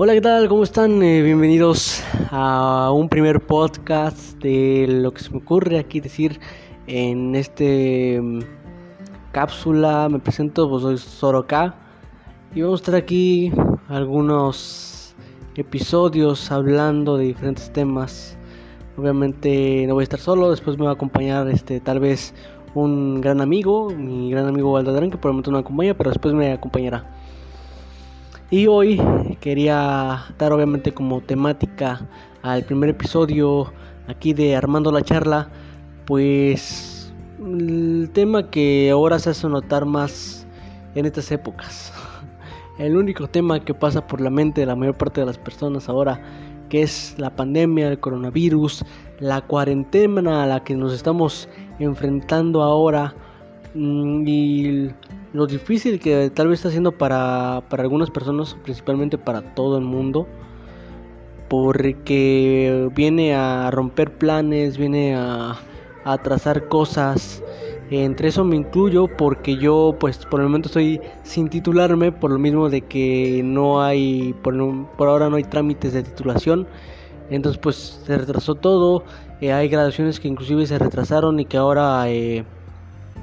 Hola, ¿qué tal? ¿Cómo están? Eh, bienvenidos a un primer podcast de lo que se me ocurre aquí decir en este mm, cápsula. Me presento, pues soy Soroka y vamos a estar aquí algunos episodios hablando de diferentes temas. Obviamente no voy a estar solo, después me va a acompañar este tal vez un gran amigo, mi gran amigo Valdadrán, que por el momento no me acompaña, pero después me acompañará. Y hoy quería dar obviamente como temática al primer episodio aquí de Armando la charla, pues el tema que ahora se hace notar más en estas épocas. El único tema que pasa por la mente de la mayor parte de las personas ahora, que es la pandemia, el coronavirus, la cuarentena a la que nos estamos enfrentando ahora mm, y lo difícil que tal vez está haciendo para, para algunas personas, principalmente para todo el mundo, porque viene a romper planes, viene a, a trazar cosas. Entre eso me incluyo porque yo pues por el momento estoy sin titularme por lo mismo de que no hay, por, por ahora no hay trámites de titulación. Entonces pues se retrasó todo, eh, hay graduaciones que inclusive se retrasaron y que ahora... Eh,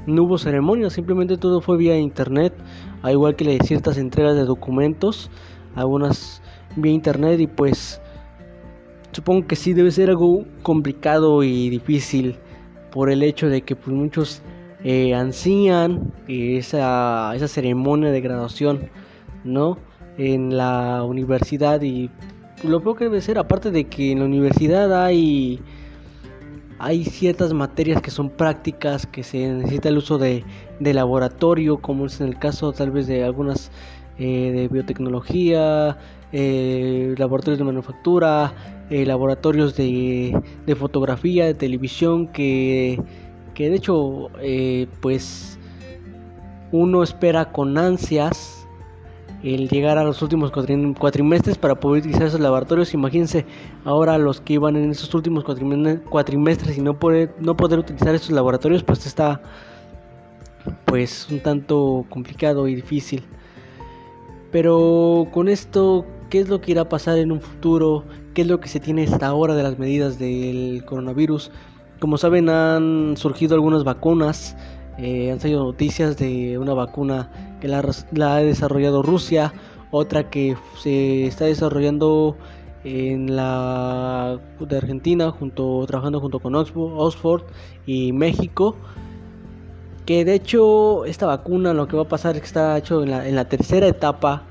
no hubo ceremonia, simplemente todo fue vía internet, al igual que ciertas entregas de documentos, algunas vía internet y pues supongo que sí debe ser algo complicado y difícil por el hecho de que pues muchos eh, ansían esa, esa ceremonia de graduación, ¿no? En la universidad y lo peor que debe ser, aparte de que en la universidad hay hay ciertas materias que son prácticas, que se necesita el uso de, laboratorio, como es en el caso tal vez de algunas eh, de biotecnología, eh, laboratorios de manufactura, eh, laboratorios de, de, fotografía, de televisión, que, que de hecho pues uno espera con ansias el llegar a los últimos cuatrimestres para poder utilizar esos laboratorios. Imagínense ahora los que iban en esos últimos cuatrimestres y no poder, no poder utilizar esos laboratorios, pues está pues un tanto complicado y difícil. Pero con esto, ¿qué es lo que irá a pasar en un futuro? ¿Qué es lo que se tiene hasta ahora de las medidas del coronavirus? Como saben, han surgido algunas vacunas eh, han salido noticias de una vacuna la, ha desarrollado Rusia, otra que se está desarrollando en la de Argentina, junto, trabajando junto con Oxford y México. Que de hecho esta vacuna lo que va a pasar es que está hecho en la, en la tercera etapa,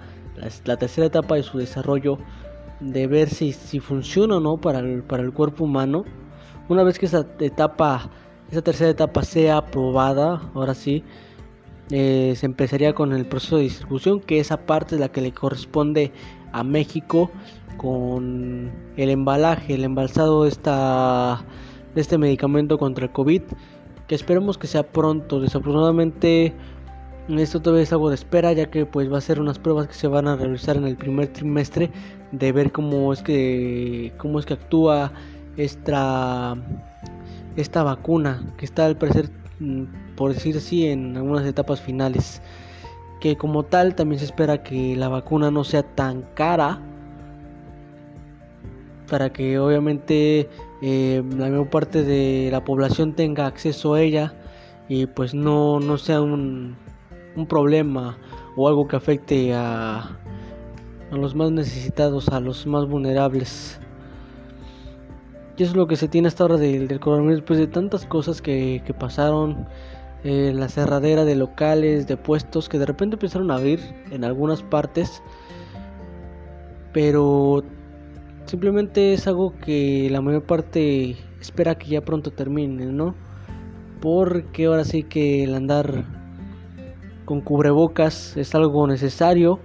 la, tercera etapa de su desarrollo, de ver si, si funciona o no para el, para el cuerpo humano. Una vez que esa etapa esa tercera etapa sea aprobada, ahora sí, eh, se empezaría con el proceso de distribución, que esa parte es la que le corresponde a México con el embalaje, el embalsado de, esta, de este medicamento contra el COVID, que esperemos que sea pronto. Desafortunadamente, esto todavía es algo de espera, ya que pues va a ser unas pruebas que se van a realizar en el primer trimestre de ver cómo es que cómo es que actúa esta esta vacuna que está al parecer, por decir así, en algunas etapas finales. Que como tal también se espera que la vacuna no sea tan cara para que obviamente eh, la mayor parte de la población tenga acceso a ella y pues no, no sea un, un problema o algo que afecte a, a los más necesitados, a los más vulnerables. Y eso es lo que se tiene hasta ahora del, del coronavirus, después de tantas cosas que, pasaron, eh, la cerradera de locales, de puestos, que de repente empezaron a abrir en algunas partes, pero simplemente es algo que la mayor parte espera que ya pronto termine, ¿no? Porque ahora sí que el andar con cubrebocas es algo necesario,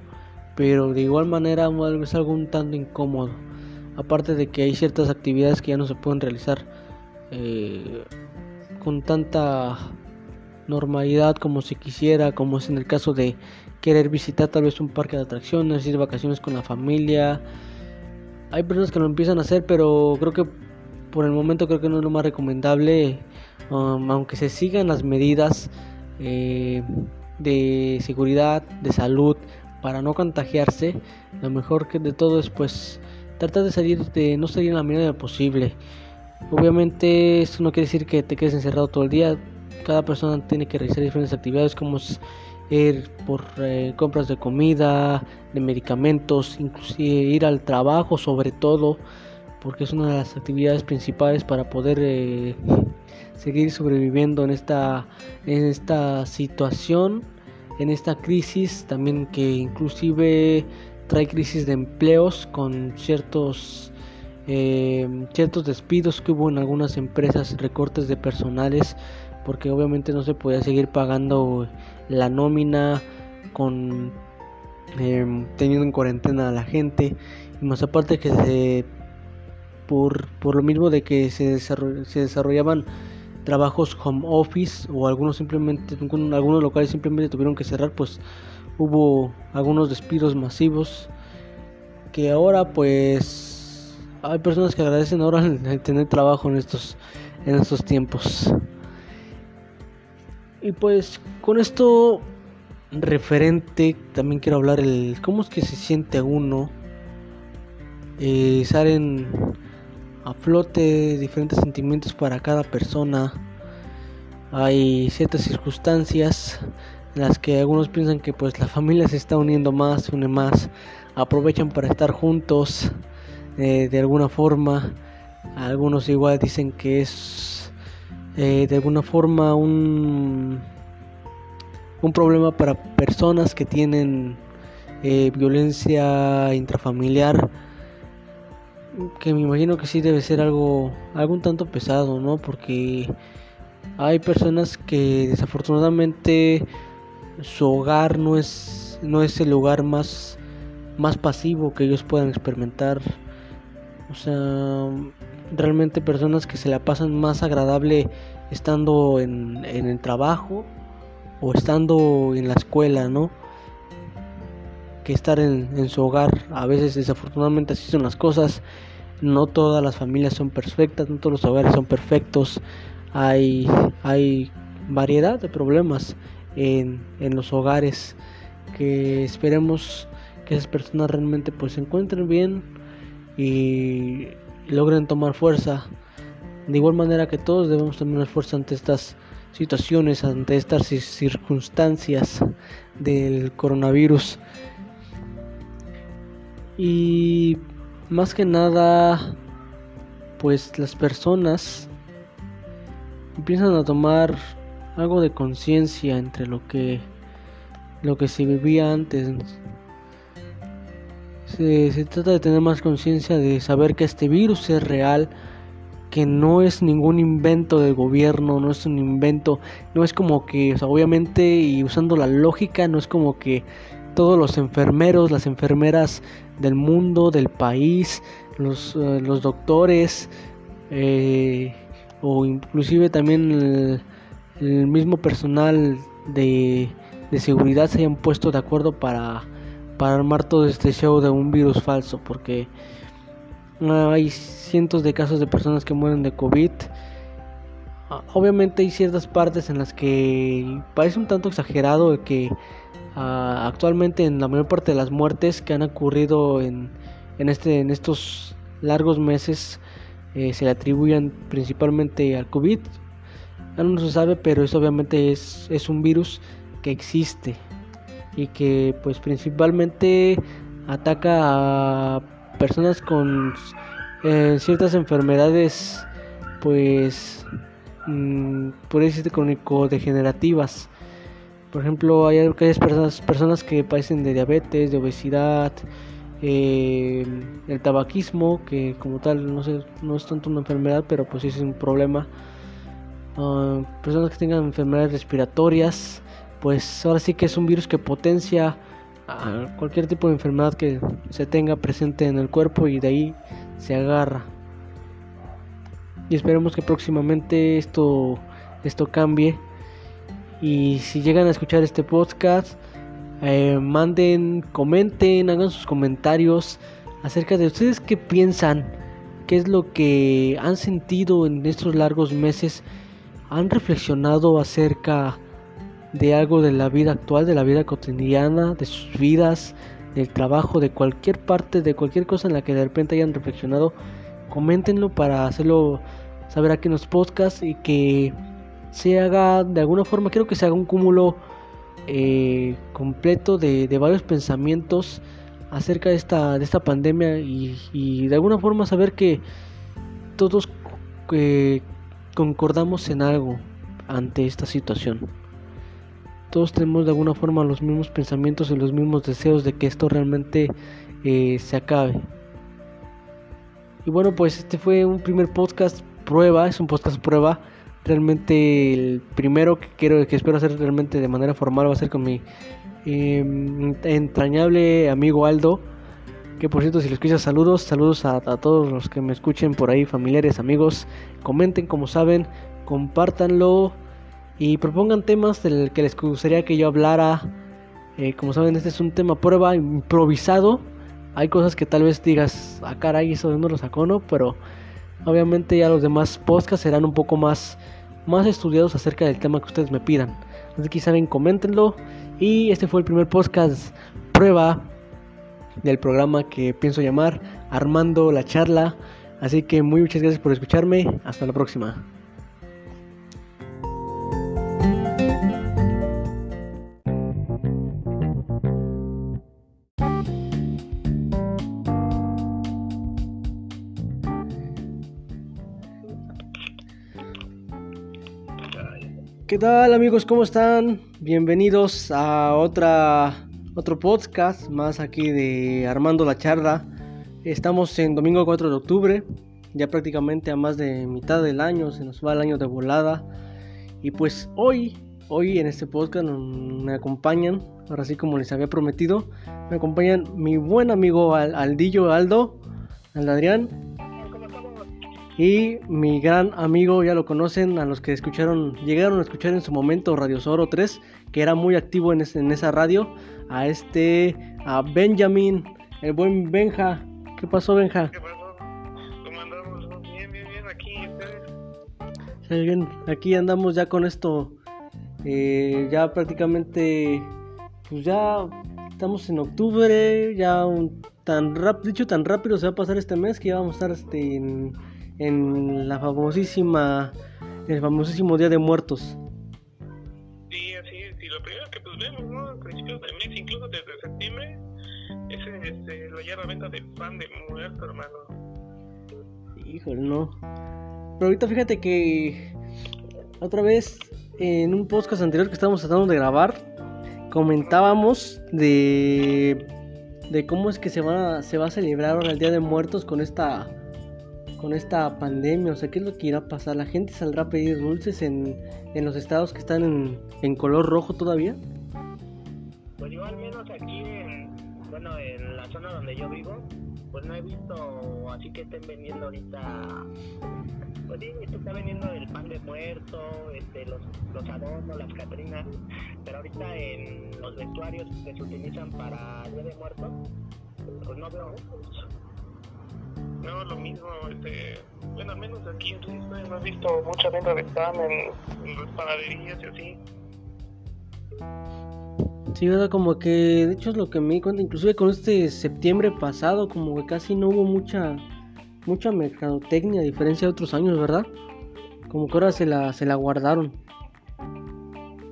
pero de igual manera es algo un tanto incómodo aparte de que hay ciertas actividades que ya no se pueden realizar eh, con tanta normalidad como se quisiera, como es en el caso de querer visitar tal vez un parque de atracciones, ir vacaciones con la familia. Hay personas que lo empiezan a hacer, pero creo que por el momento creo que no es lo más recomendable, um, aunque se sigan las medidas eh, de seguridad, de salud, para no contagiarse, lo mejor que de todo es pues tratar de salir de no salir en la medida posible. Obviamente esto no quiere decir que te quedes encerrado todo el día. Cada persona tiene que realizar diferentes actividades como ir por eh, compras de comida, de medicamentos, inclusive ir al trabajo sobre todo, porque es una de las actividades principales para poder eh, seguir sobreviviendo en esta, en esta situación, en esta crisis, también que inclusive trae crisis de empleos con ciertos eh, ciertos despidos que hubo en algunas empresas, recortes de personales, porque obviamente no se podía seguir pagando la nómina con em, teniendo en cuarentena a la gente. Y más aparte que se por, por lo mismo de que se, se desarrollaban trabajos home office o algunos simplemente algunos locales simplemente tuvieron que cerrar pues hubo algunos despidos masivos que ahora pues hay personas que agradecen ahora el, tener trabajo en estos en estos tiempos y pues con esto referente también quiero hablar el cómo es que se siente uno eh, salen a flote diferentes sentimientos para cada persona. Hay ciertas circunstancias las que algunos piensan que pues la familia se está uniendo más, se une más, aprovechan para estar juntos eh, de alguna forma. Algunos igual dicen que es eh, de alguna forma un, un problema para personas que tienen eh, violencia intrafamiliar que me imagino que sí debe ser algo algún tanto pesado, ¿no? Porque hay personas que desafortunadamente su hogar no es no es el lugar más más pasivo que ellos puedan experimentar. O sea, realmente personas que se la pasan más agradable estando en, en el trabajo o estando en la escuela, ¿no? Que estar en, en su hogar. A veces desafortunadamente así son las cosas no todas las familias son perfectas, no todos los hogares son perfectos, hay, hay variedad de problemas en, los hogares que esperemos que esas personas realmente pues se encuentren bien y logren tomar fuerza. De igual manera que todos debemos tomar fuerza ante estas situaciones ante estas circunstancias del coronavirus. Y más que nada pues las personas empiezan a tomar algo de conciencia entre lo que lo que se vivía antes se, se trata de tener más conciencia de saber que este virus es real que no es ningún invento del gobierno, no es un invento, no es como que, obviamente, y usando la lógica, no es como que todos los enfermeros, las enfermeras del mundo, del país, los, eh, los doctores eh, o inclusive también el, mismo personal de, de, seguridad se hayan puesto de acuerdo para, para armar todo este show de un virus falso porque hay cientos de casos de personas que mueren de COVID ah, obviamente hay ciertas partes en las que parece un tanto exagerado el que actualmente en la mayor parte de las muertes que han ocurrido en, en, este, en estos largos meses eh, se le atribuyen principalmente al COVID. No se sabe, pero eso obviamente es, es un virus que existe y que pues principalmente ataca a personas con eh, ciertas enfermedades pues mm, por decirte crónico degenerativas por ejemplo, hay aquellas personas, personas que padecen de diabetes, de obesidad, eh, el tabaquismo, que como tal no, sé, no es tanto una enfermedad, pero pues es un problema. Personas que tengan enfermedades respiratorias, pues ahora sí que es un virus que potencia cualquier tipo de enfermedad que se tenga presente en el cuerpo y de ahí se agarra. Y esperemos que próximamente esto, esto cambie y si llegan a escuchar este podcast, eh, manden, comenten, hagan sus comentarios acerca de ustedes qué piensan, qué es lo que han sentido en estos largos meses, han reflexionado acerca de algo de la vida actual, de la vida cotidiana, de sus vidas, del trabajo, de cualquier parte, de cualquier cosa en la que de repente hayan reflexionado, coméntenlo para hacerlo saber aquí en los podcasts y que se haga de alguna forma, quiero que se haga un cúmulo eh, completo de, varios pensamientos acerca de esta, de esta pandemia y, de alguna forma saber que todos eh, concordamos en algo ante esta situación. Todos tenemos de alguna forma los mismos pensamientos y los mismos deseos de que esto realmente eh, se acabe. Y bueno, pues este fue un primer podcast prueba, es un podcast prueba. Realmente el primero que quiero que espero hacer realmente de manera formal va a ser con mi em, entrañable amigo Aldo. Que por cierto, si lo escuchas, saludos, saludos a, a, todos los que me escuchen por ahí, familiares, amigos. Comenten como saben, compártanlo y propongan temas del que les gustaría que yo hablara. Eh, como saben, este es un tema prueba improvisado. Hay cosas que tal vez digas, ah, caray, eso no lo sacó, ¿no? Pero obviamente ya los demás podcasts serán un poco más, más estudiados acerca del tema que ustedes me pidan. Así que saben, coméntenlo. Y este fue el primer podcast prueba del programa que pienso llamar Armando la charla. Así que muy muchas gracias por escucharme. Hasta la próxima. ¿Qué tal amigos? ¿Cómo están? Bienvenidos a otra otro podcast más aquí de Armando la Charla. Estamos en domingo 4 de octubre, ya prácticamente a más de mitad del año, se nos va el año de volada. Y pues hoy, hoy en este podcast me acompañan, ahora sí como les había prometido, me acompañan mi buen amigo Aldillo Aldo, Aldo Adrián y mi gran amigo, ya lo conocen, a los que escucharon, llegaron a escuchar en su momento Radio Soro 3, que era muy activo en esa radio, a este, a Benjamin, el buen Benja. ¿Qué pasó, Benja? ¿Qué pasó? ¿Cómo andamos? Bien, bien, bien, aquí, ustedes. Bien, aquí andamos ya con esto, eh, ya prácticamente, pues ya estamos en octubre, ya un, tan rápido, dicho tan rápido se va a pasar este mes que ya vamos a estar este, en en la famosísima, el famosísimo Día de Muertos. De pan de muerto, hermano. Híjole, no. Pero ahorita fíjate que otra vez en un podcast anterior que estábamos tratando de grabar, comentábamos de, de cómo es que se va, se va a celebrar ahora el Día de Muertos con esta con esta pandemia? O sea, ¿qué es lo que irá a pasar? ¿La gente saldrá a pedir dulces en, en los estados que están en, en color rojo todavía? Pues yo al menos aquí, bueno, en la zona donde yo vivo, pues no he visto así que estén vendiendo ahorita, pues sí, está vendiendo el pan de muerto, este, los, los adornos, las catrinas, pero ahorita en los vestuarios que se utilizan para Día de Muertos, pues no veo no, lo mismo, este, bueno, al menos aquí en Risto hemos visto mucha venta de pan en, las panaderías y así. Sí, ¿verdad? Como que, de hecho es lo que me di cuenta, inclusive con este septiembre pasado, como que casi no hubo mucha, mucha mercadotecnia, a diferencia de otros años, ¿verdad? Como que ahora se la, se la guardaron.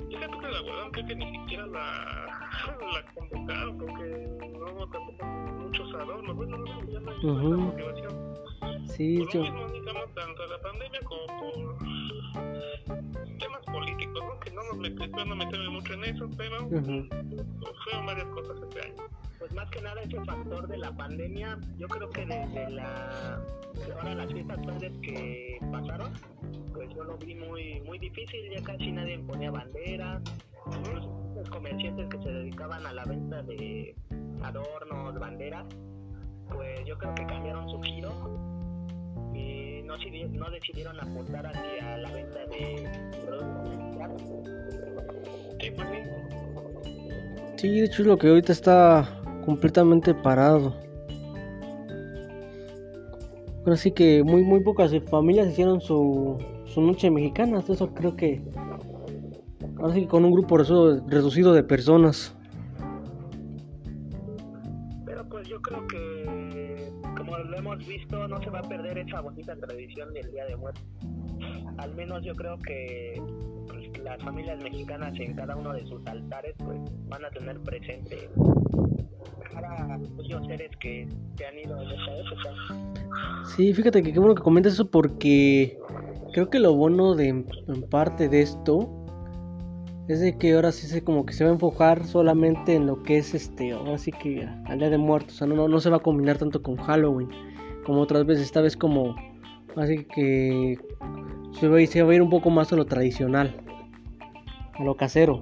Fíjate que la guardaron, creo que ni siquiera la, la convocaron, porque no hubo tampoco muchos adornos, bueno, no, ya no hay uh Sí, por yo... lo mismo tanto la pandemia como por ¿no? Metemos, no metemos mucho en eso, pero uh -huh. fueron varias cosas este año. Pues más que nada ese factor de la pandemia, yo creo que desde la ahora las fiestas padres que pasaron, pues yo lo vi muy muy difícil, ya casi nadie ponía bandera, incluso los comerciantes que se dedicaban a la venta de adornos, banderas, pues yo creo que cambiaron su giro y no, no decidieron apuntar hacia la venta de productos Sí, pues sí. Sí, de hecho es lo que ahorita está completamente parado. Pero sí que muy muy pocas familias hicieron su, su noche mexicana, eso creo que ahora sí con un grupo reducido de personas. Pero pues yo creo que, como lo hemos visto, no se va a perder esa bonita tradición del Día de Muertos. Al menos yo creo que pues, las familias mexicanas en cada uno de sus altares pues van a tener presente a aquellos seres que se han ido en esta época. Sí, fíjate que qué bueno que comentas eso porque creo que lo bueno de en parte de esto es de que ahora sí se como que se va a enfocar solamente en lo que es este, ahora sí que al día de muertos, o sea, no, no se va a combinar tanto con Halloween como otras veces, esta vez como así que se va, se va a ir un poco más a lo tradicional, a lo casero.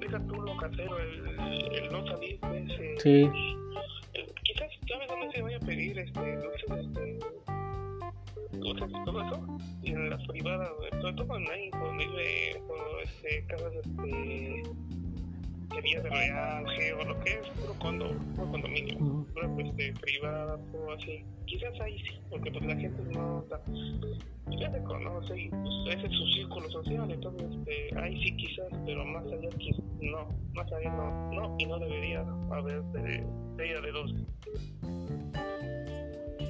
Deja tú lo casero, el, el no salir, pues, eh, Sí. quizás, ¿sabes dónde se vaya a pedir este, este, todo eso? En las privadas, sobre todo en ahí, donde vive, o, este, casas, este, de Real, Geo, lo que es, puro condo, puro condominio, puro, este, privada, o así. Quizás ahí sí, porque pues la gente no, o sea, ya se conoce y pues, ese es su círculo social, entonces este, ahí sí quizás, pero más allá quiz- no, más allá no, no, y no debería haber de, de ella de dos.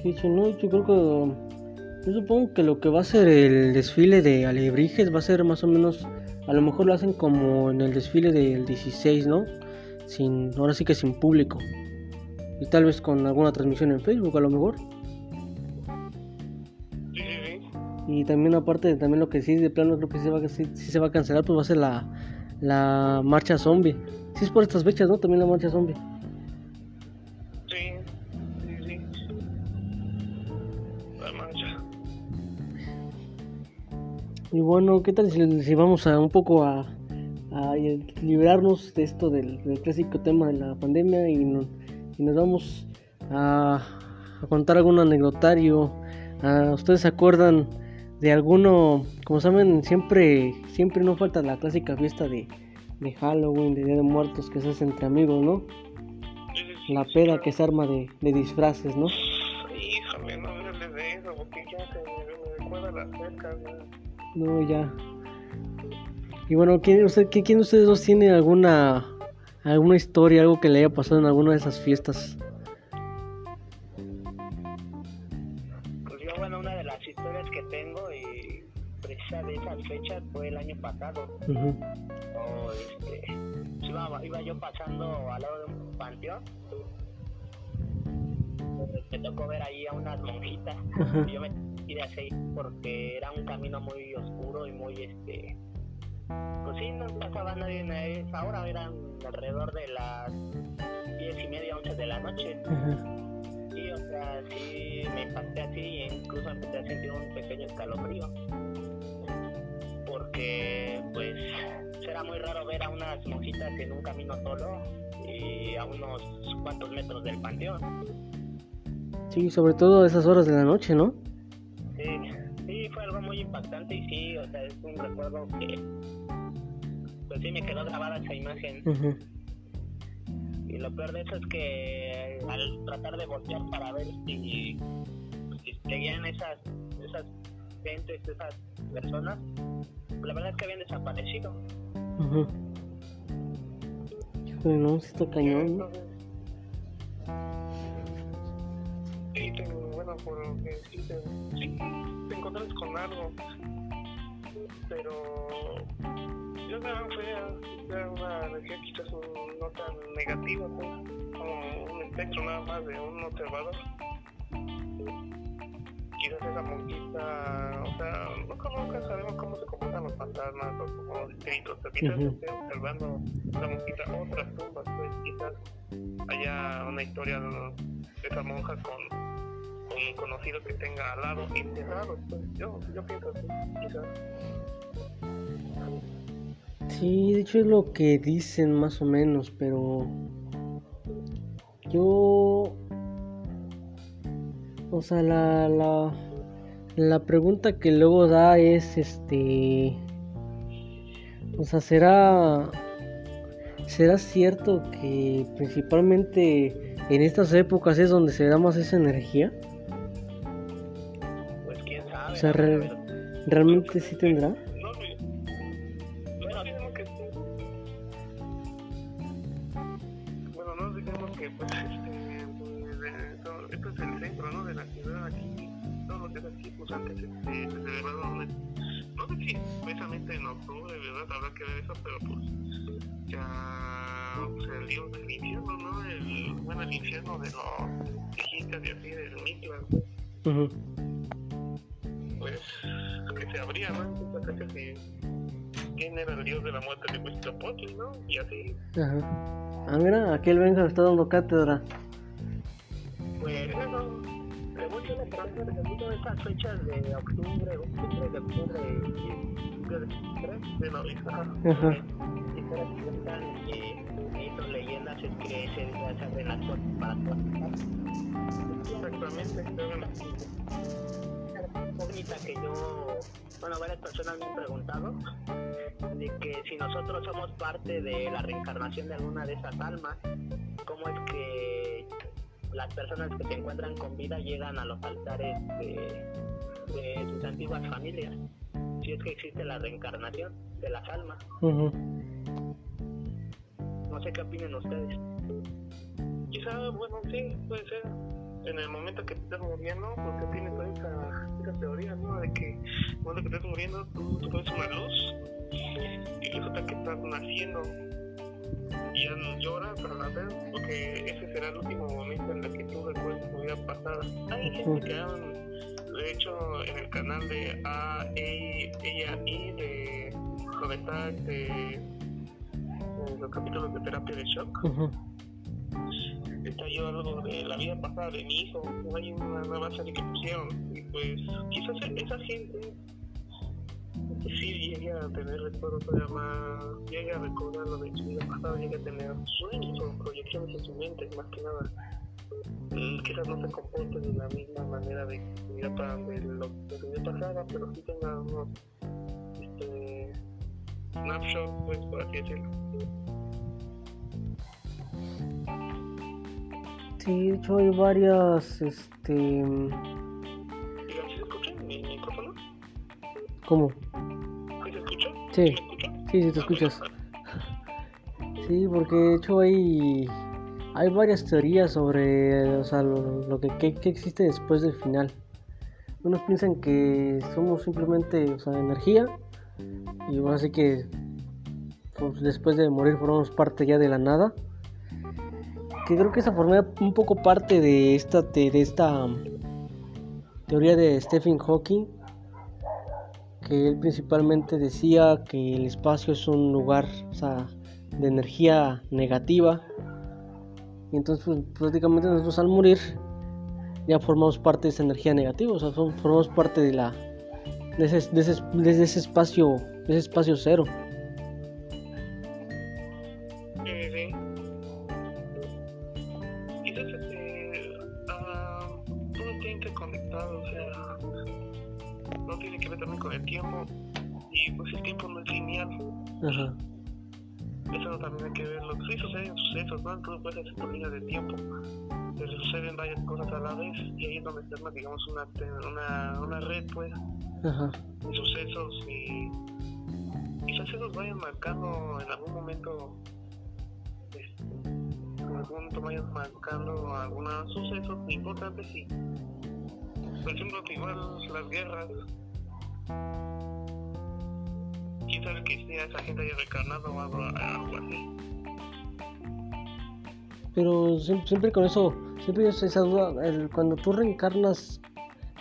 Sí, no, yo creo que yo supongo que lo que va a ser el desfile de alebrijes va a ser más o menos, a lo mejor lo hacen como en el desfile del 16, ¿no? Sin, ahora sí que sin público. Y tal vez con alguna transmisión en Facebook a lo mejor. Y también aparte de también lo que sí de plano creo que sí se va, a- sí, sí se va a cancelar, pues va a ser la, la marcha zombie. Sí es por estas fechas, ¿no? También la marcha zombie. Y bueno, ¿qué tal si, vamos a un poco a, a librarnos de esto del, clásico tema de la pandemia y, no- nos vamos a, contar algún anecdotario? Ah, ¿Ustedes se acuerdan de alguno? Como saben, siempre siempre no falta la clásica fiesta de, Halloween, de Día de Muertos que se hace entre amigos, ¿no? La peda que se arma de, de disfraces, ¿no? Híjole, no hables de eso, porque ya se me recuerda la cerca, güey. No, ya. Y bueno, ¿quién, usted, ¿quién quién de ustedes dos tiene alguna alguna historia, algo que le haya pasado en alguna de esas fiestas? Pues yo, bueno, una de las historias que tengo y precisa de esas fechas fue el año pasado. Este, iba, iba yo pasando al lado de un panteón. Me tocó ver ahí a unas monjitas. Ajá. Y Yo me tiré hacia ahí porque era un camino muy oscuro y muy este. Pues sí, no pasaba nadie en esa hora, eran alrededor de las diez y media, once de la noche. Sí, o sea, sí me impacté así e incluso empecé a sentir un pequeño escalofrío. Porque, pues, era muy raro ver a unas monjitas en un camino solo y a unos cuantos metros del panteón. Sí, sobre todo a esas horas de la noche, ¿no? Muy impactante y sí, o sea, es un recuerdo que, pues sí, me quedó grabada esa imagen. Y lo peor de eso es que al tratar de voltear para ver si, si seguían esas, esas gentes, esas personas, la verdad es que habían desaparecido. Ujú. Híjole, no, sí está cañón, sí, por lo que te, sí, te encuentras con algo, pero yo también fue a, una energía quizás no tan negativa, pues, como un espectro nada más de un observador. Quizás esa monquita, o sea, nunca, nunca sabemos cómo se comportan los fantasmas o como los espíritus, pero quizás Ujú. esté observando la monquita otras tumbas, pues quizás haya una historia de esa monja con un conocido que tenga al lado enterrado, pues yo, yo pienso así, quizás. Sí, de hecho es lo que dicen más o menos, pero yo, o sea, la, la, la pregunta que luego da es, este, o sea, será, será cierto que principalmente en estas épocas es donde se da más esa energía, realmente sí tendrá. Cátedra. Pues eso, según yo le creo que debido a esas fechas de octubre, 23 de octubre y 5 de de la vista. Ajá. y se representan y mitos, leyendas, que día se puertas para todas Exactamente, pero bueno, incógnita que yo, bueno, varias personas me han preguntado de que si nosotros somos parte de la reencarnación de alguna de esas almas, ¿cómo es que las personas que se encuentran con vida llegan a los altares de, de sus antiguas familias? Si es que existe la reencarnación de las almas. No sé qué opinen ustedes. quizá, bueno, sí, puede ser. En el momento que te estás muriendo, porque tienes toda esa, esa teoría, ¿no? De que en el momento que te estás muriendo, tú, tú ves una luz y resulta que estás naciendo. Y ya lloras para nacer, porque ese será el último momento en el que tú recuerdas tu vida pasada. Hay gente que han, de hecho, en el canal de A, E, ella y de donde está este, los capítulos de terapia de shock yo algo de la vida pasada de mi hijo, hay una nueva serie que pusieron, y pues quizás esa gente sí llegue a tener recuerdos todavía más, llegue a recordar lo de su vida pasada, llegue a tener sueños o proyecciones en su mente, más que nada. Mm, Quizás no se comporte de la misma manera de vida, de de pasada, pero sí tenga unos este, snapshots, pues por así decirlo. Sí, de hecho hay varias, este... ¿sí? ¿Cómo? ¿Sí? Sí. ¿Me escucha? Sí, sí te escuchas. Sí, porque de hecho hay, hay varias teorías sobre o sea, lo, lo que, que- que existe después del final. Unos piensan que somos simplemente o sea, energía y bueno, así que pues, después de morir formamos parte ya de la nada. Que creo que esa forma un poco parte de esta, de, esta um, teoría de Stephen Hawking que él principalmente decía que el espacio es un lugar de energía negativa y entonces pues, prácticamente nosotros al morir ya formamos parte de esa energía negativa, o sea, formamos parte de la de ese, de ese espacio de ese espacio cero. Quizás este, ah, todo está interconectado, o sea, no tiene que ver también con el tiempo, y pues el tiempo no es lineal, Ajá. eso también hay que verlo, sí suceden sucesos, ¿no? Tú puedes hacer tu línea de tiempo, pero suceden varias cosas a la vez, y ahí es donde se arma, digamos, una, una, una red, pues, Ajá. de sucesos, y quizás esos vayan marcando en algún momento momento vayan marcando algunos sucesos importantes y por ejemplo igual las guerras quién sabe que sea esa gente haya recarnado o algo, así Pero siem- siempre con eso, siempre es esa duda, el- cuando tú reencarnas,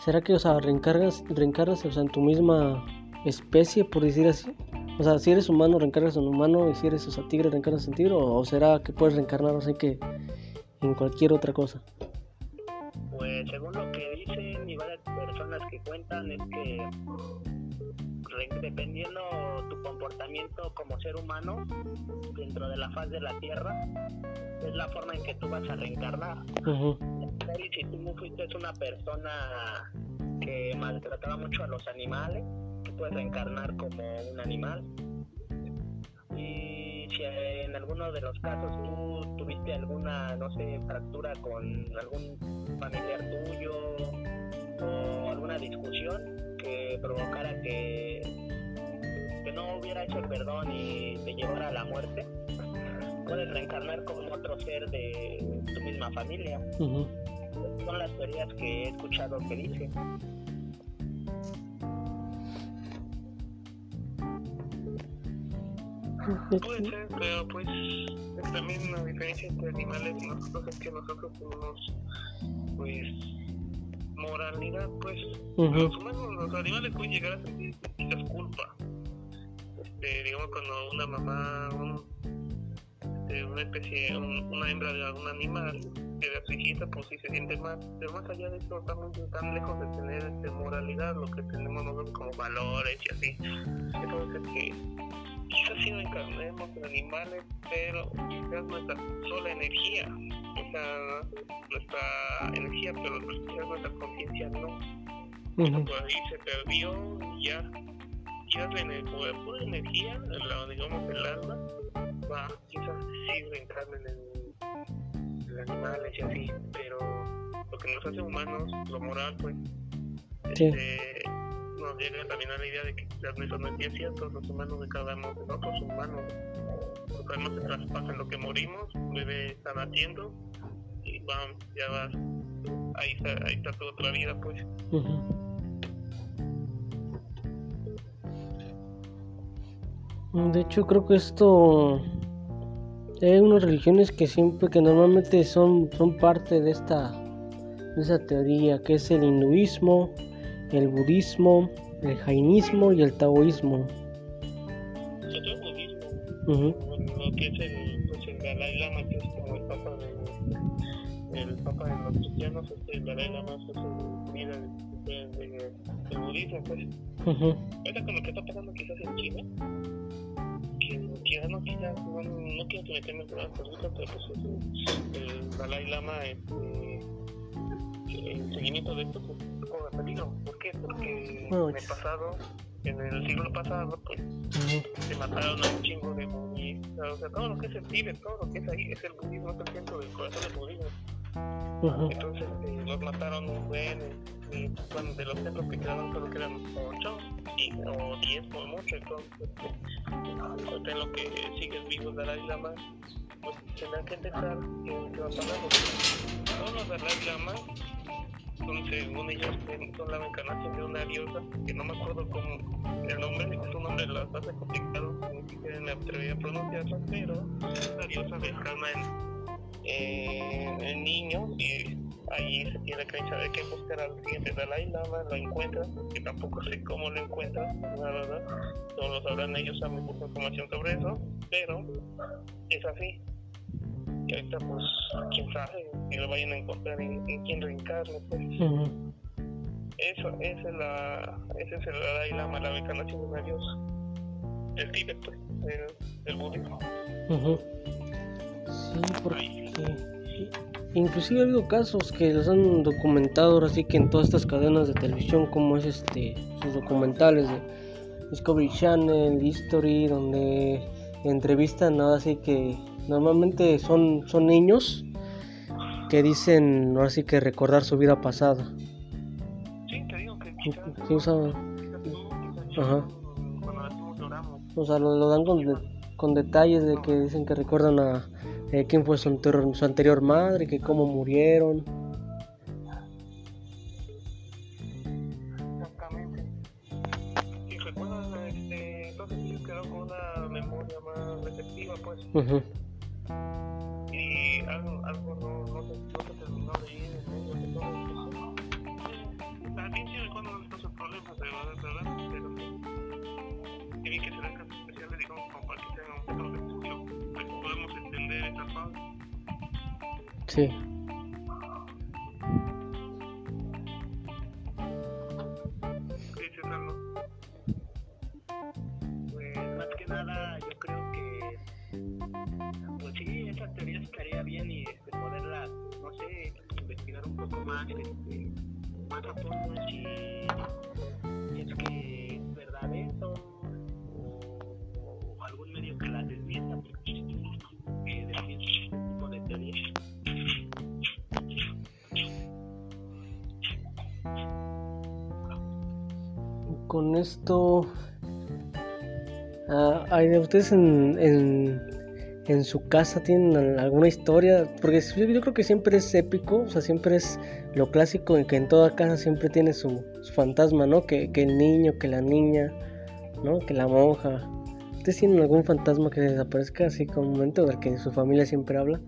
¿será que, o sea, reencargas, reencarnas, o sea, en tu misma especie, por decir así? O sea, si eres humano, reencarnas en humano, y si eres, o sea, tigre, reencarnas en tigre, o, o será que puedes reencarnar así que en cualquier otra cosa? Pues según lo que dicen y varias personas que cuentan es que dependiendo tu comportamiento como ser humano dentro de la faz de la Tierra es la forma en que tú vas a reencarnar. Ujú, Y si tú fuiste una persona que maltrataba mucho a los animales, puedes reencarnar como un animal. Y si en alguno de los casos tú tuviste alguna, no sé, fractura con algún familiar tuyo o alguna discusión que provocara que, que no hubiera ese perdón y te llevara a la muerte, puedes reencarnar como otro ser de tu misma familia. Son las teorías que he escuchado que dicen. Puede ser, pero pues también la diferencia entre animales y nosotros es que nosotros tenemos pues moralidad pues los humanos, los animales pueden llegar a sentir quizás culpa. Este, digamos cuando una mamá, un, este, una especie, una hembra de algún animal que su hijita pues sí se siente mal, pero más allá de eso estamos tan lejos de tener este, moralidad, lo que tenemos nosotros como valores y así. Entonces que quizás sí encarnemos en animales, pero quizás nuestra sola energía, o sea, nuestra energía, pero quizás nuestra conciencia no. Uh Por ahí se perdió y ya, ya la pura energía, la, digamos el alma, va, quizás sí reencarnen en, en animales y así, pero lo que nos hace humanos, lo moral, pues, sí. este, nos llega también a la idea de que eso no es cierto, los humanos de cada uno de nosotros humanos, los humanos se traspasan lo que morimos, bebé está naciendo y vamos, ya va, ahí está, ahí está toda otra vida pues. De hecho creo que esto hay unas religiones que siempre que normalmente son son parte de esta de esa teoría que es el hinduismo el budismo, el jainismo y el taoísmo. el budismo, lo que es el, pues el Dalai Lama, que es como el papa de, el papa de los cristianos, este, el Dalai Lama es el líder del budismo, pues. Uh con lo que está pasando quizás en China, que quizás no, quizás, no, no quiero que meterme en problemas pero pues el Dalai Lama, este, el seguimiento de esto, pues, peligro. ¿Por qué? Porque en el pasado, en el siglo pasado, pues se mataron a un chingo de budistas. O sea, todo lo que es el Tíbet, todo lo que es ahí, es el budismo, es el centro del corazón del budismo. Entonces eh, los mataron un buen, y, bueno, de los centros que quedaban solo quedan 8 y, o 10 por mucho. Entonces, eh, en lo que siguen vivos Dalai Lama, pues tendrán que pensar que va a pasar. Todos los Dalai Lama según ellos son la encarnación de una diosa que no me acuerdo cómo el nombre es un nombre lo hace complicado siquiera me atreví a pronunciarlo pero la diosa se encarna en, en, niño y ahí se tiene creencia de que buscar al siguiente Dalai Lama lo encuentra que tampoco sé cómo lo encuentra la verdad solo sabrán ellos saben mucha información sobre eso pero es así ahorita pues quién sabe si lo vayan a encontrar en, en quién reencarne pues. Eso esa es la esa es la Dalai Lama la encarnación de una diosa el Tíbet pues el, el budismo sí porque inclusive ha habido casos que los han documentado ahora sí que en todas estas cadenas de televisión como es este sus documentales de Discovery Channel History donde entrevistan ahora sí que Normalmente son, son niños que dicen, ahora sí que recordar su vida pasada. Sí, te digo que sí, o sea, ajá. O sea, lo, dan con, con, detalles de que dicen que recuerdan a eh, quién fue su, anterior, su anterior madre, que cómo murieron. Exactamente. Y ¿Ustedes en, en, en, su casa tienen alguna historia? Porque yo, creo que siempre es épico, o sea, siempre es lo clásico en que en toda casa siempre tiene su, su fantasma, ¿no? Que, que, el niño, que la niña, ¿no? Que la monja. ¿Ustedes tienen algún fantasma que desaparezca así con un momento del que su familia siempre habla?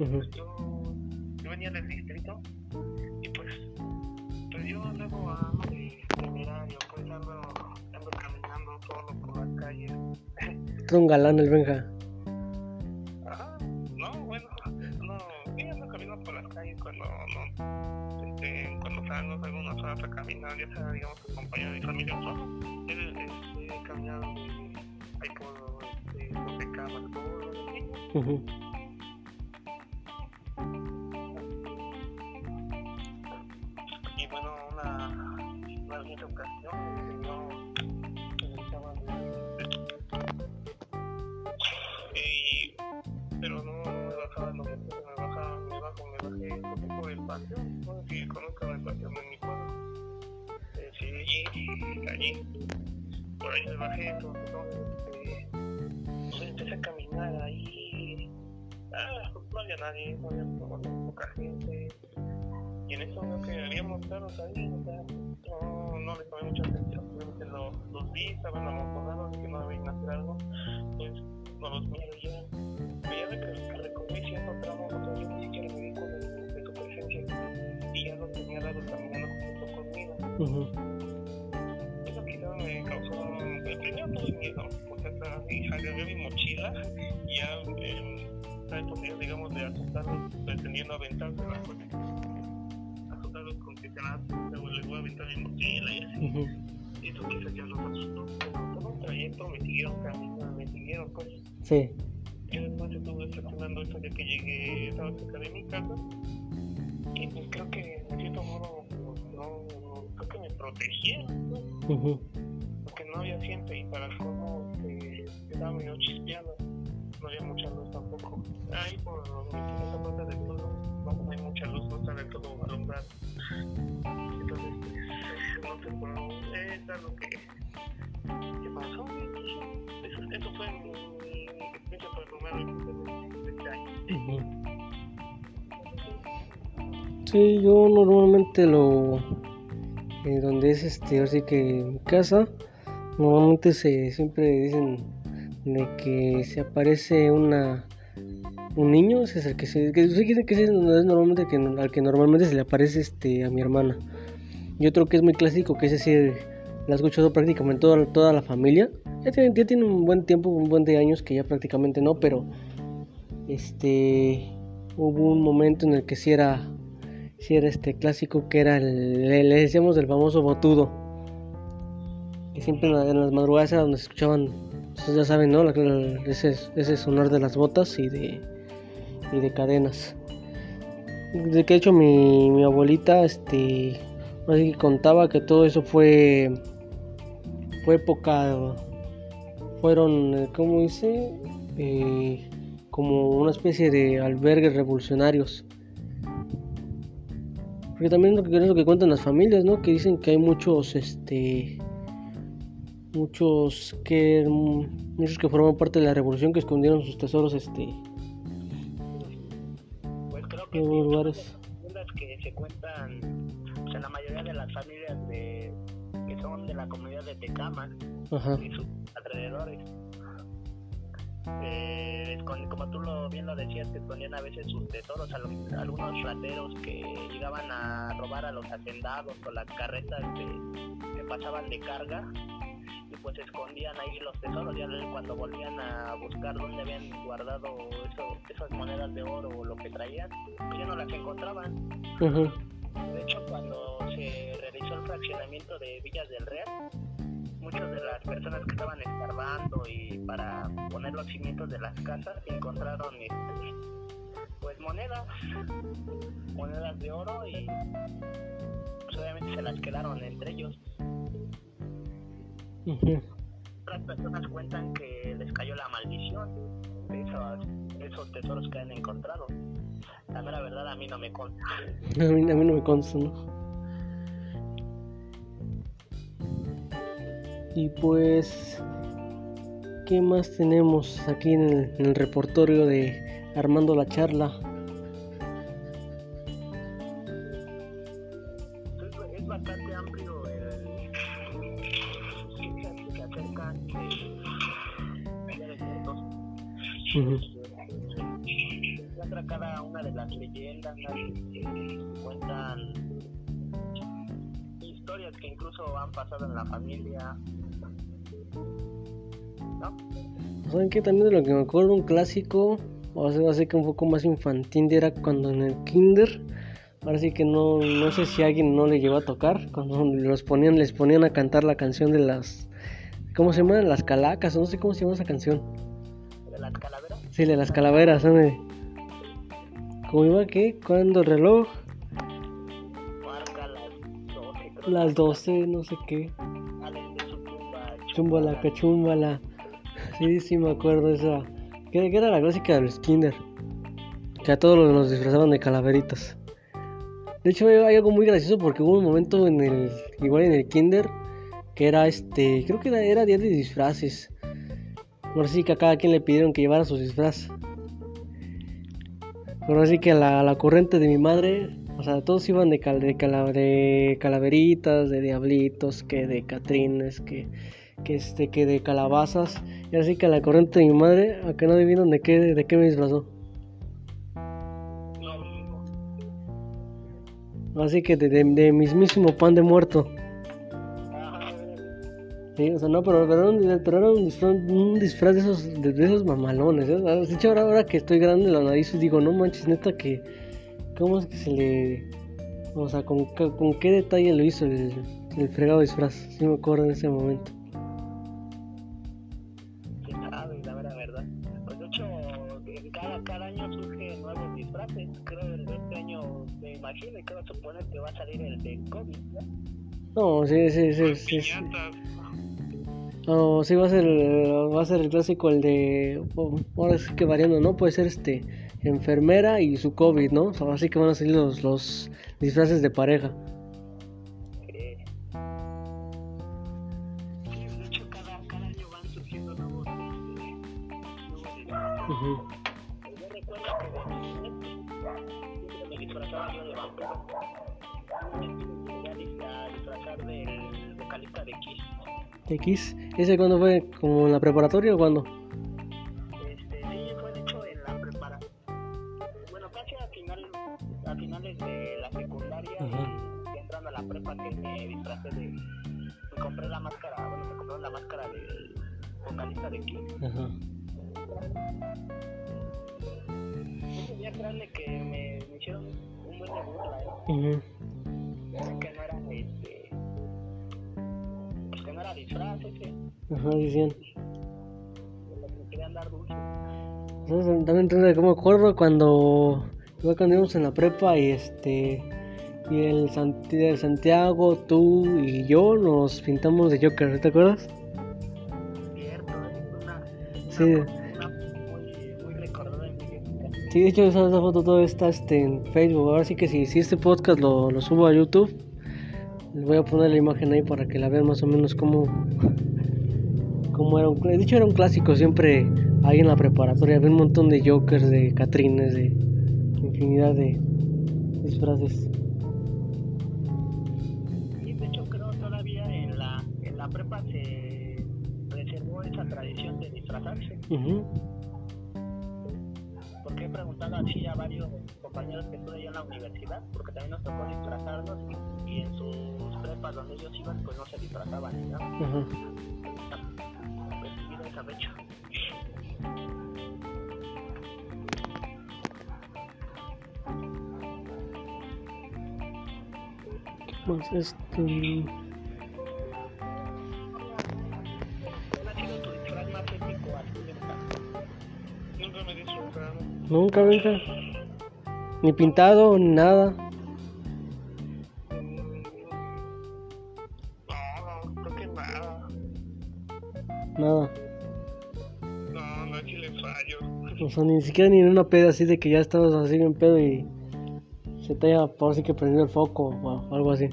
Uh yo, ando de temerario, pues ando, ando caminando solo por las calles. Es un galán el Benja. Quizás ya los pero todo el trayecto me siguieron caminando, me siguieron pues. Sí. Y después estuve reflexionando eso de que llegué, estaba cerca de mi casa. Y pues creo que de cierto modo no, no creo que me protegieron, ¿no? Uh -huh. Porque no había gente y para el colmo eh, estaba medio chispeando. No había mucha luz tampoco. Ahí por esa parte del pueblo no hay mucha luz, no está del todo alumbrado. Entonces, pues, no sé por dónde es que, que pasó. Eso, fue mi experiencia paranormal de este año. Uh -huh. Sí, yo normalmente lo. Eh, donde es este, así que mi casa, normalmente se siempre dicen de que se aparece una un niño, es el que se que, que, es normalmente que, al que normalmente se le aparece este a mi hermana. Y otro que es muy clásico, que es decir, la he escuchado prácticamente toda, toda la familia. Ya tiene, ya tiene un buen tiempo, un buen de años que ya prácticamente no, pero este hubo un momento en el que sí era sí era este clásico que era el, le, le decíamos el famoso botudo. Que siempre en las madrugadas era donde se escuchaban, ustedes ya saben, ¿no? Ese, ese sonar de las botas y de y de cadenas. De que hecho mi, mi abuelita este así que contaba que todo eso fue fue época fueron cómo dice eh, como una especie de albergues revolucionarios porque también lo que es lo que cuentan las familias no que dicen que hay muchos este muchos que muchos que forman parte de la revolución que escondieron sus tesoros este que en lugares las que se cuentan pues, en la mayoría de las familias de que son de la comunidad de Tecama Ajá. y sus alrededores eh, con, como tú lo, bien lo decías, te escondían a veces sus tesoros, a los, a algunos rateros que llegaban a robar a los hacendados o las carretas que, que pasaban de carga pues escondían ahí los tesoros ya cuando volvían a buscar dónde habían guardado eso, esas monedas de oro o lo que traían pues ya no las encontraban uh -huh. de hecho cuando se realizó el fraccionamiento de Villas del Real muchas de las personas que estaban escarbando y para poner los cimientos de las casas encontraron este, pues monedas monedas de oro y pues obviamente se las quedaron entre ellos Uh -huh. Otras personas cuentan que les cayó la maldición de esos, esos tesoros que han encontrado. La mera verdad a mí no me consta. A mí, a mí no me consta, ¿no? Y pues, ¿qué más tenemos aquí en el, en el repertorio de Armando la Charla? Ujú. Muestra cada una de las leyendas que cuentan historias que incluso han pasado en la familia. ¿No? ¿Saben qué? También de lo que me acuerdo, un clásico, o sea, así que un poco más infantil, era cuando en el kinder, ahora sí que no, no sé si a alguien no le llegó a tocar, cuando los ponían, les ponían a cantar la canción de las, ¿cómo se llama? Las calacas, no sé cómo se llama esa canción. Las calaveras. Sí, de las calaveras, ¿sabes? ¿Cómo iba qué? Cuando el reloj, Marca las 12, creo. las 12, no sé qué, chumbala, cachumbala. Sí, sí, me acuerdo esa. Que, que era la clásica de los kinder. Que a todos los- nos disfrazaban de calaveritas. De hecho, hay, hay algo muy gracioso porque hubo un momento en el. Igual en el kinder. Que era este. Creo que era, era día de disfraces. Ahora sí que a cada quien le pidieron que llevara su disfraz. Pero así que a la, la corriente de mi madre. O sea, todos iban de, cal- de, cala- de calaveritas, de diablitos, que de catrines, que, que, este, que de calabazas. Y así que a la corriente de mi madre, a que no adivinan de qué, de qué me disfrazó. Así que de, de mismísimo pan de muerto. Sí, o sea, no, pero, pero era un, pero era un disfraz, un disfraz de esos, de, de esos mamalones. ¿eh? De hecho, ahora, ahora que estoy grande en la nariz, digo, no manches, neta, que. ¿Cómo es que se le. O sea, con, con qué detalle lo hizo el, el fregado disfraz? Sí, me acuerdo en ese momento. Pues de hecho, en cada, cada año surgen nuevos disfraces. Creo que este año me imagino y creo suponer que va a salir el de COVID, ¿no? No, sí, sí, sí. sí, sí. Piñatas. No, sí va a ser el- va a ser el clásico el de oh, ahora sí que variando, ¿no? Puede ser este enfermera y su COVID, ¿no? O sea, así que van a salir los, los disfraces de pareja. Sí, de hecho, cada, cada año van surgiendo nuevos, nuevos disfraces. Ujú. Yo recuerdo que me disfrazaba yo de vampiro. Me disfrazar del vocalista de Kiss. X, ¿ese cuándo fue? ¿Como en la preparatoria o cuándo? Este, sí, fue de hecho en la prepara. Bueno, casi a, final, a finales de la secundaria y entrando a la prepa que me disfrazé de... Me compré la máscara, bueno, me compré la máscara del vocalista de Kiss. Ajá. No podía creerle que me, me hicieron un buen de burla, ¿eh? Que Ajá, dulce ¿Sabes? También entonces, como me acuerdo cuando igual cuando íbamos en la prepa y este y el, Santi- el Santiago, tú y yo nos pintamos de Joker, ¿te acuerdas? cierto es una, Sí. una muy muy recordada en mi Sí, de hecho esa, esa foto todo está este, en Facebook. Ahora sí que si, si este podcast lo, lo subo a YouTube, les voy a poner la imagen ahí para que la vean más o menos cómo, cómo era un... De hecho era un clásico siempre ahí en la preparatoria. Había un montón de jokers, de catrines, de infinidad de disfraces. y de hecho creo todavía en la en la prepa se preservó esa tradición de disfrazarse Ujú. porque he preguntado así a varios compañeros que estuve yo en la universidad porque también nos tocó disfrazarnos y, en sus prepas donde ellos iban pues no se disfrazaban ni nada así de verdad? Nunca nunca. Ni pintado, ni nada. Sea, ni siquiera ni en una peda así de que ya estabas así en pedo y se te haya por así que prendido el foco o algo así.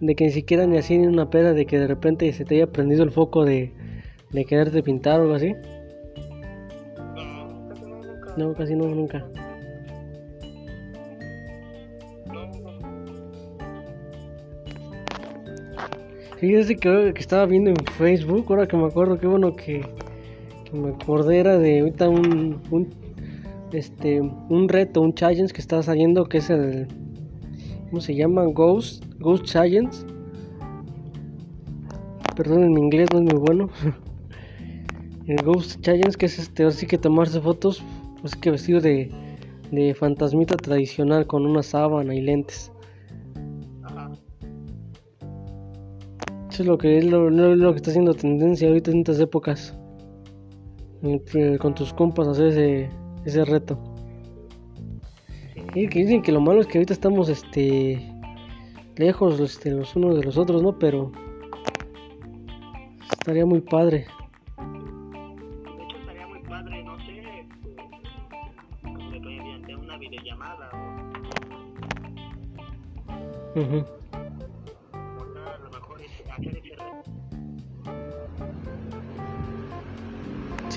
De que ni siquiera ni así ni en una peda de que de repente se te haya prendido el foco de, de quererte pintar o algo así. No, casi no, nunca. Fíjese que, que estaba viendo en Facebook, ahora que me acuerdo, qué bueno que, me acordé era de ahorita un, un este un reto, un challenge que está saliendo que es el ¿cómo se llama? Ghost Ghost Challenge. Perdón, en mi inglés no es muy bueno. el Ghost Challenge que es este, así que tomarse fotos, pues que vestido de, de fantasmita tradicional con una sábana y lentes. Eso es lo que es lo, lo- lo que está haciendo tendencia ahorita en estas épocas. Eh, Con tus compas hacer ese, ese reto. Y que dicen que lo malo es que ahorita estamos este lejos este, los unos de los otros, ¿no? Pero estaría muy padre. De hecho, estaría muy padre, no sé, este, mediante una videollamada.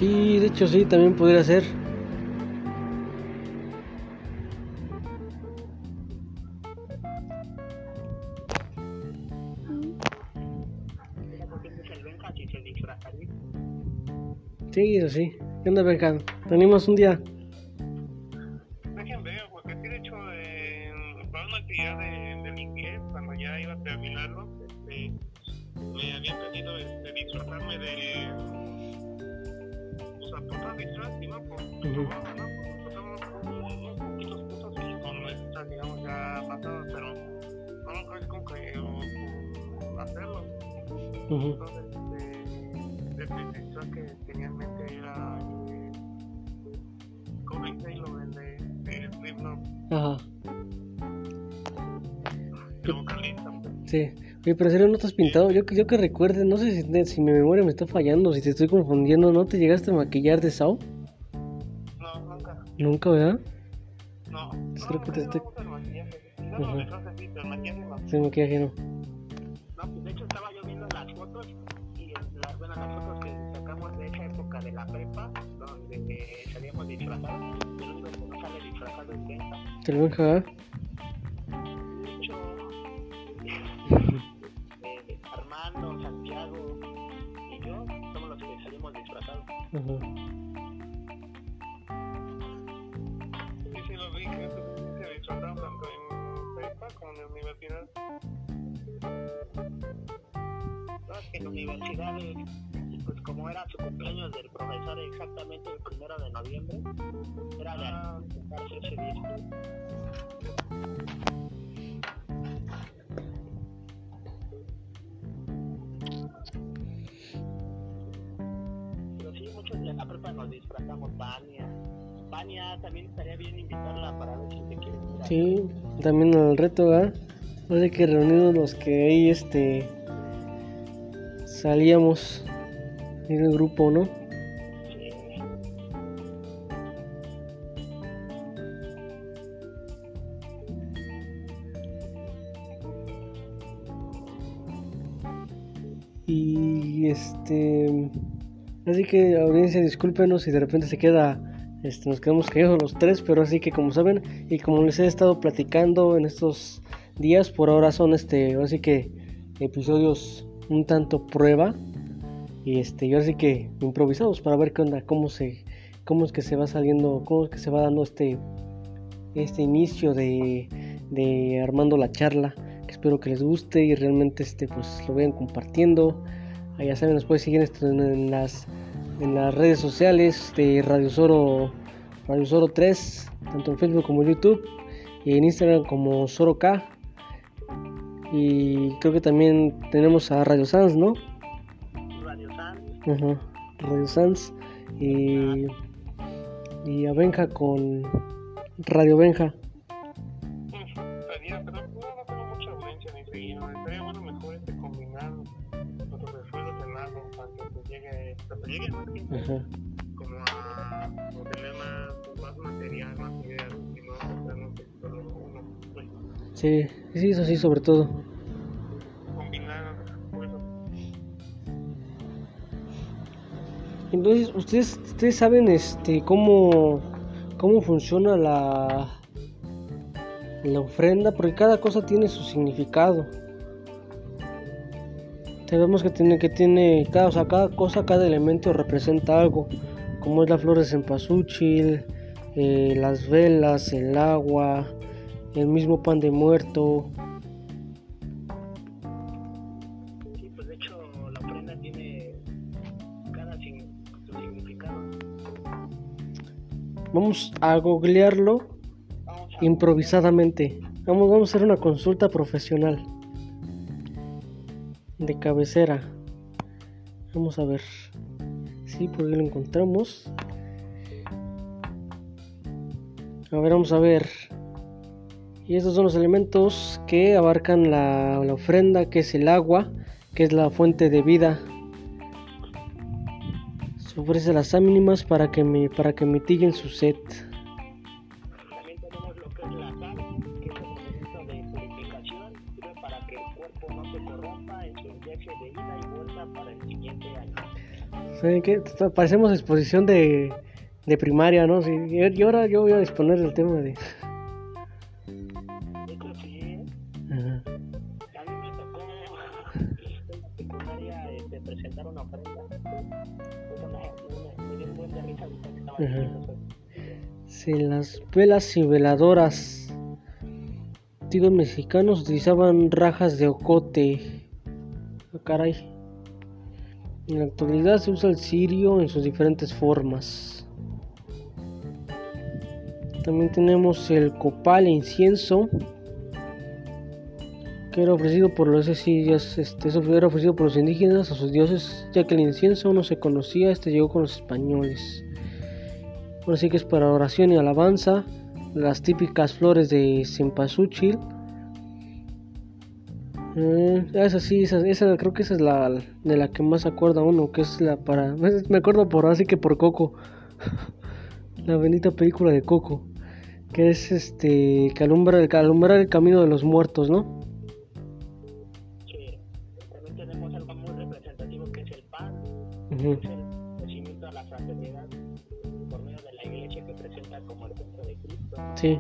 Sí, de hecho sí, también podría ser. Sí, eso sí. ¿Qué onda, Benja? ¿Te animas un día? Pero en serio no estás pintado. Yo, que- yo que recuerde, no sé si, si mi memoria me está fallando, si te estoy confundiendo. ¿No te llegaste a maquillar de Sao? No, nunca. Nunca, ¿verdad? No. Creo no, que te estoy- no, no, el maquillaje. Sí, pero el no. Sí, maquillaje no. No, pues de hecho estaba yo viendo las fotos y en las, bueno, las fotos que sacamos de esa época de la prepa, donde salíamos disfrazados, que no sale disfrazado es Benja. ¿Te lo Benja, ¿verdad? En la universidad, eh, pues como era su cumpleaños del profesor exactamente el primero de noviembre, era de presentarse ese día. Pero sí, muchos de la prepa nos disfrazamos, Vania. Vania también estaría bien invitarla para ver si te quiere Sí, también el reto, ¿verdad? Parece que reunidos los que ahí este salíamos en el grupo, ¿no? Y este así que audiencia discúlpenos si de repente se queda este, nos quedamos callados los tres, pero así que como saben y como les he estado platicando en estos días, por ahora son este, así que episodios un tanto prueba y este, yo así que improvisados para ver onda, cómo se, cómo es que se va saliendo, cómo es que se va dando este, este inicio de, de armando la charla, que espero que les guste y realmente este, pues lo vayan compartiendo. Ah, ya saben, nos pueden seguir en, las en las redes sociales de Radio Soro, Radio Soro 3, tanto en Facebook como en YouTube, y en Instagram como Soro K. Y creo que también tenemos a Radio Sans, ¿no? Radio San, Ajá, Radio Sans. Y, y a Benja con Radio Benja. Estaría, pero no, no tengo mucha audiencia ni seguido. Estaría bueno mejor este combinar nuestros esfuerzos en algo para que se llegue, que se llegue Ajá. como a tener más, más material, más ideas, y no centrarnos en solo uno, Sí, sí, eso sí, sobre todo. Entonces, ustedes, ustedes saben este cómo, cómo funciona la, la ofrenda, porque cada cosa tiene su significado. Sabemos que tiene, que tiene, cada, o sea, cada cosa, cada elemento representa algo, como es la flor de cempasúchil, eh, las velas, el agua, el mismo pan de muerto. Sí, pues de hecho la ofrenda tiene cada sin- su significado. Vamos a googlearlo Vamos a improvisadamente. Vamos, vamos a hacer una consulta profesional. De cabecera. Vamos a ver. Sí, por ahí lo encontramos. A ver, vamos a ver. Y estos son los elementos que abarcan la, la ofrenda, que es el agua, que es la fuente de vida. Se ofrece las ánimas para que, me, para que mitiguen su sed. También tenemos lo que es la sal, que es el proceso de purificación, sirve para que el cuerpo no se corrompa en su viaje de ida y vuelta para el siguiente año. ¿Saben qué? Parecemos exposición de, de primaria, ¿no? Sí, y ahora yo voy a exponer el tema. De las velas y veladoras. Antiguos mexicanos utilizaban rajas de ocote. Ah, caray. En la actualidad se usa el cirio en sus diferentes formas. También tenemos el copal e incienso. Que era ofrecido por los ese sí, ya es- este, era ofrecido por los indígenas a sus dioses, ya que el incienso no se conocía, este llegó con los españoles. Ahora sí que es para oración y alabanza. Las típicas flores de cempasúchil. Eh, esa sí, esa, esa- creo que esa es la de la que más acuerda uno, que es la para... Me acuerdo por así que por Coco. la bendita película de Coco. Que es este... que alumbra el, que alumbra el camino de los muertos, ¿no? Sí, también tenemos algo muy representativo que es el pan, es uno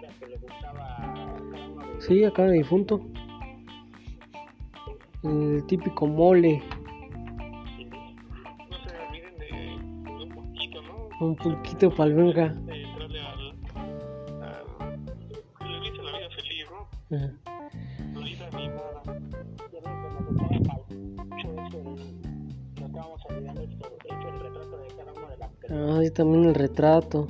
de Sí, acá de difunto. El típico mole. no se olviden de, de un pulquito palvenga. De entrarle Ah, sí, también el retrato.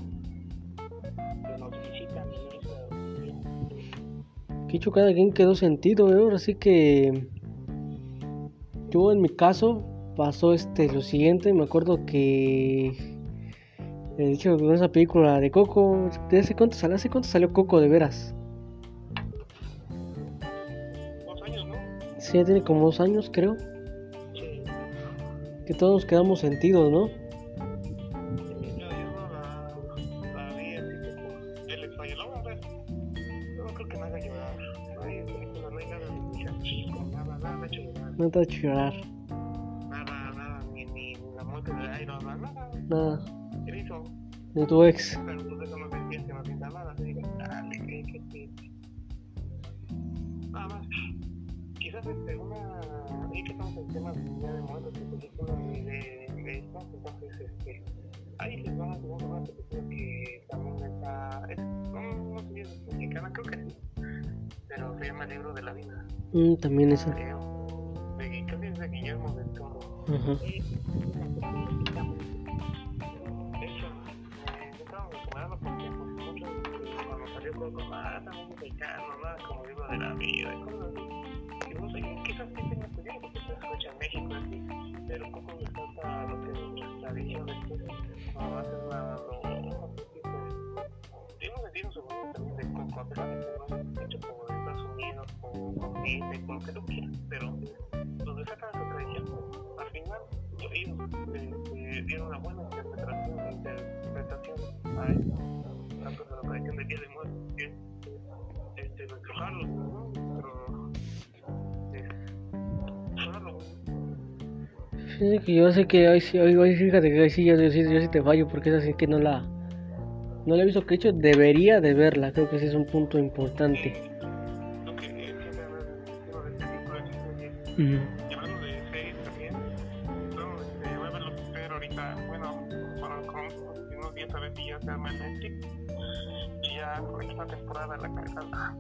nos hecho cada quien quedó sentido, ¿eh? Ahora sí que yo en mi caso pasó este lo siguiente, me acuerdo que he dicho con esa película de Coco, ¿de hace cuánto salió? ¿Hace cuánto salió Coco de veras? Dos años, ¿no? Sí, ya tiene como dos años creo, Sí, que todos quedamos sentidos, ¿no? No te ha hecho llorar, Nada, nada, ni, ni la muerte de Iron Man, nada. nada, Él hizo, de tu ex. pero pues eso no me siente, no pinta nada. Así digo, dale, que, que, que. Nada más. Quizás este, una. Ahí que estamos en temas de Día de Muertos, de películas de, de, de esto, entonces, este. Ahí les va a dar una película que también está. Es, no, no sé si es mexicana, creo que sí. Pero se llama El libro de la vida. Mm, también esa. Creo. Hecho, eh, cuando salió mexicano, como libro de la vida, y quizás México así, pero Coco lo que es nuestra tradición, entonces no va a ser nada lo también de Coco, a como Estados Unidos, quieras, pero este, nuestro Halloween, ¿no? Nuestro eh, Halloween. Fíjate que yo sé que hoy sí, hoy, hoy fíjate que hoy sí yo, yo, sí yo sí te fallo porque es así que no la no la he visto que de hecho debería de verla, creo que ese es un punto importante. Lo esta temporada la cabeza. ah,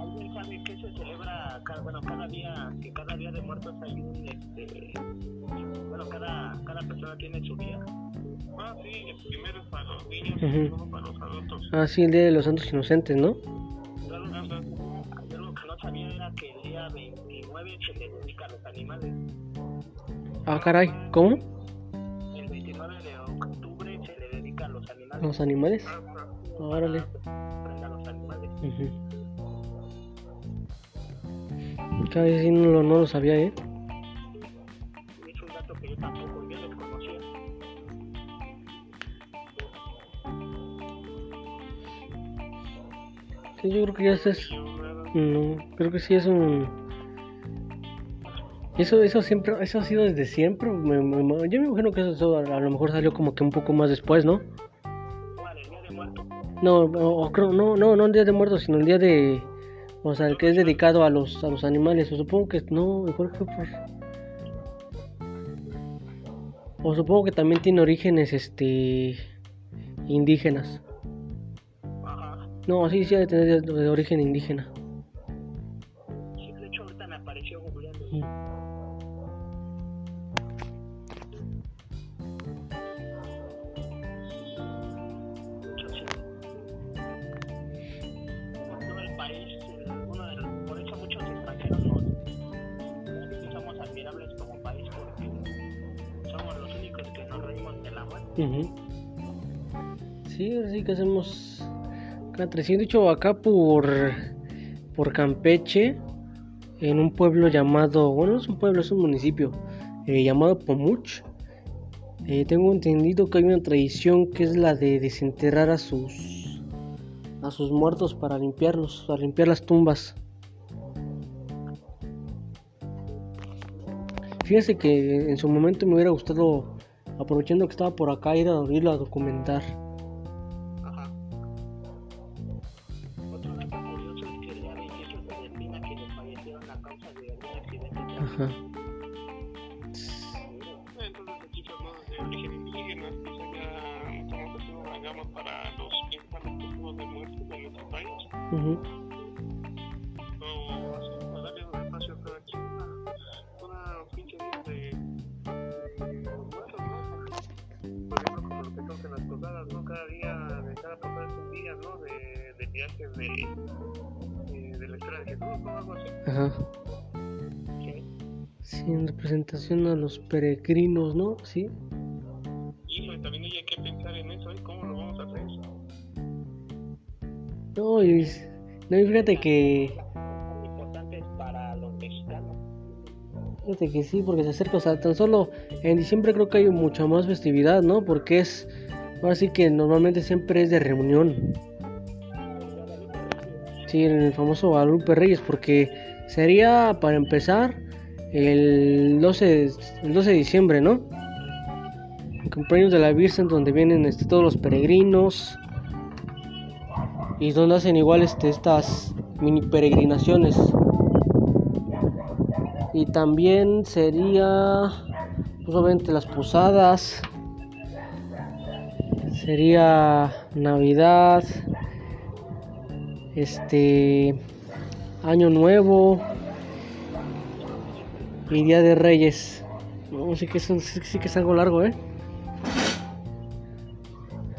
¿Alguien sabe que se celebra cada, bueno, cada día, que cada día de muertos hay un, este, bueno, cada, cada persona tiene su día? Ah, sí, el primero es para los niños, Ujú. el segundo para los adultos. Ah, sí, el Día de los Santos Inocentes, ¿no? Yo lo, yo lo que no sabía era que el día 29 se le dedica a los animales. Ah, caray, ¿cómo? Los animales. Ah, ah, Órale. A los animales. Cada vez no lo, no lo sabía, ¿eh? Es un dato que yo tampoco yo desconocía. Sí, yo creo que ya es... No, creo que sí es un... Eso, eso siempre, eso ha sido desde siempre. me- me- me- yo me imagino que eso, eso a, a lo mejor salió como que un poco más después, ¿no? No, o- o creo, no, no, no el día de muertos, sino el día de, o sea, el que es dedicado a los, a los animales. O supongo que no, mejor que fue por, o supongo que también tiene orígenes, este, indígenas. No, sí, sí, ha de tener de, de origen indígena. Sí, ahora sí que hacemos cada 300. De hecho, acá por, por Campeche, en un pueblo llamado, bueno, no es un pueblo, es un municipio eh, llamado Pomuch. eh, tengo entendido que hay una tradición que es la de desenterrar a sus a sus muertos para limpiarlos, para limpiar las tumbas. Fíjese que en su momento me hubiera gustado aprovechando que estaba por acá ir a irlo a documentar. Los peregrinos, ¿no? Sí. Híjole, también hay que pensar en eso, ¿eh? ¿Cómo lo vamos a hacer? No, y, no, y fíjate que Importantes para los mexicanos. Fíjate que sí, porque se acerca, o sea, tan solo en diciembre creo que hay mucha más festividad, ¿no? Porque es, ahora sí que normalmente siempre es de reunión. Sí, en el famoso Guadalupe Reyes, porque sería, para empezar, el 12, de- el 12 de diciembre, ¿no? El cumpleaños de la Virgen, donde vienen este, todos los peregrinos y donde hacen igual este, estas mini peregrinaciones. Y también sería, pues las posadas. Sería Navidad. Este. Año Nuevo y Día de Reyes. No, sí que, es que es algo largo, ¿eh?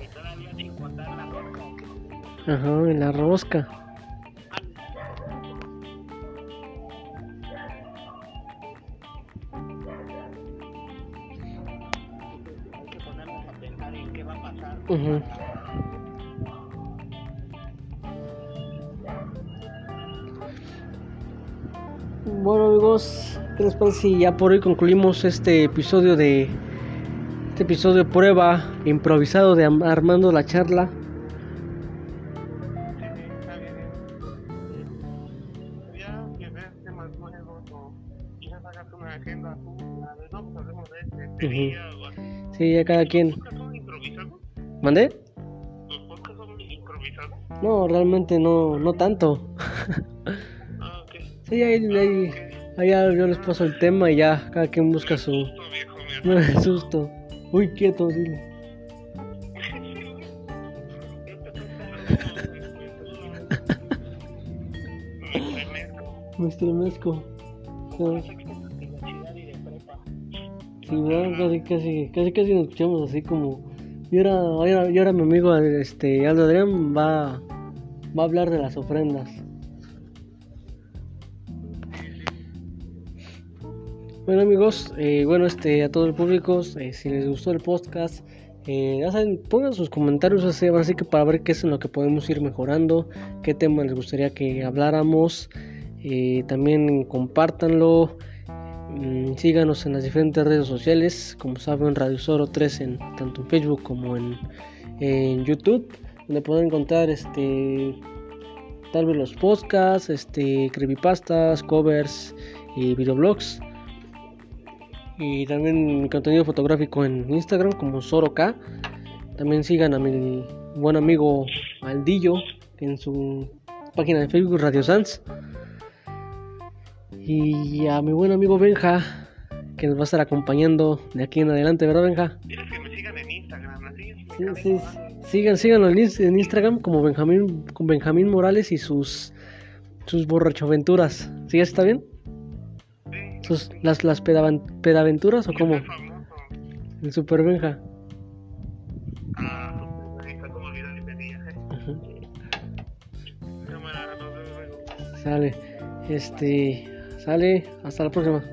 Y todavía sin contar la rosca. Ajá, en la rosca. Hay que ponernos a pensar en qué va a pasar. Bueno amigos, ¿qué les parece si ya por hoy concluimos este episodio de este episodio de prueba improvisado de Armando la charla? Sí, ya cada quien. ¿Mandé? ¿Los podcasts son improvisados? No, realmente no, no tanto. Ah, ok. Sí, ahí, ahí, ya yo les paso el tema y ya cada quien busca su... Me No me susto. Uy, quieto, dile. Me estremezco. Sí, casi, casi, casi, casi nos escuchamos así como. Y ahora, ahora, y ahora mi amigo este, Aldo Adrián va, va a hablar de las ofrendas. Bueno amigos, eh, bueno este a todo el público, eh, si les gustó el podcast, eh, pongan sus comentarios así, así que para ver qué es en lo que podemos ir mejorando, qué tema les gustaría que habláramos, también compártanlo, mm, síganos en las diferentes redes sociales, como saben Radio Soro 3 en tanto en Facebook como en, en YouTube, donde pueden encontrar este tal vez los podcasts, este creepypastas, covers y videoblogs y también mi contenido fotográfico en Instagram como SoroK. También sigan a mi buen amigo Aldillo en su página de Facebook Radio Sans. Y a mi buen amigo Benja, que nos va a estar acompañando de aquí en adelante, ¿verdad Benja? Diles que me sigan en Instagram, así. Sí, sí, sigan, síganlo en Ins- en Instagram como Benjamín, con Benjamín Morales y sus sus borrachoaventuras. ¿Sí está bien? Sus, las las pedavan- pedaventuras o cómo? famoso. El Super Benja. Ah, pues, como. Cámara. Sale. Este. Sale. Hasta la próxima.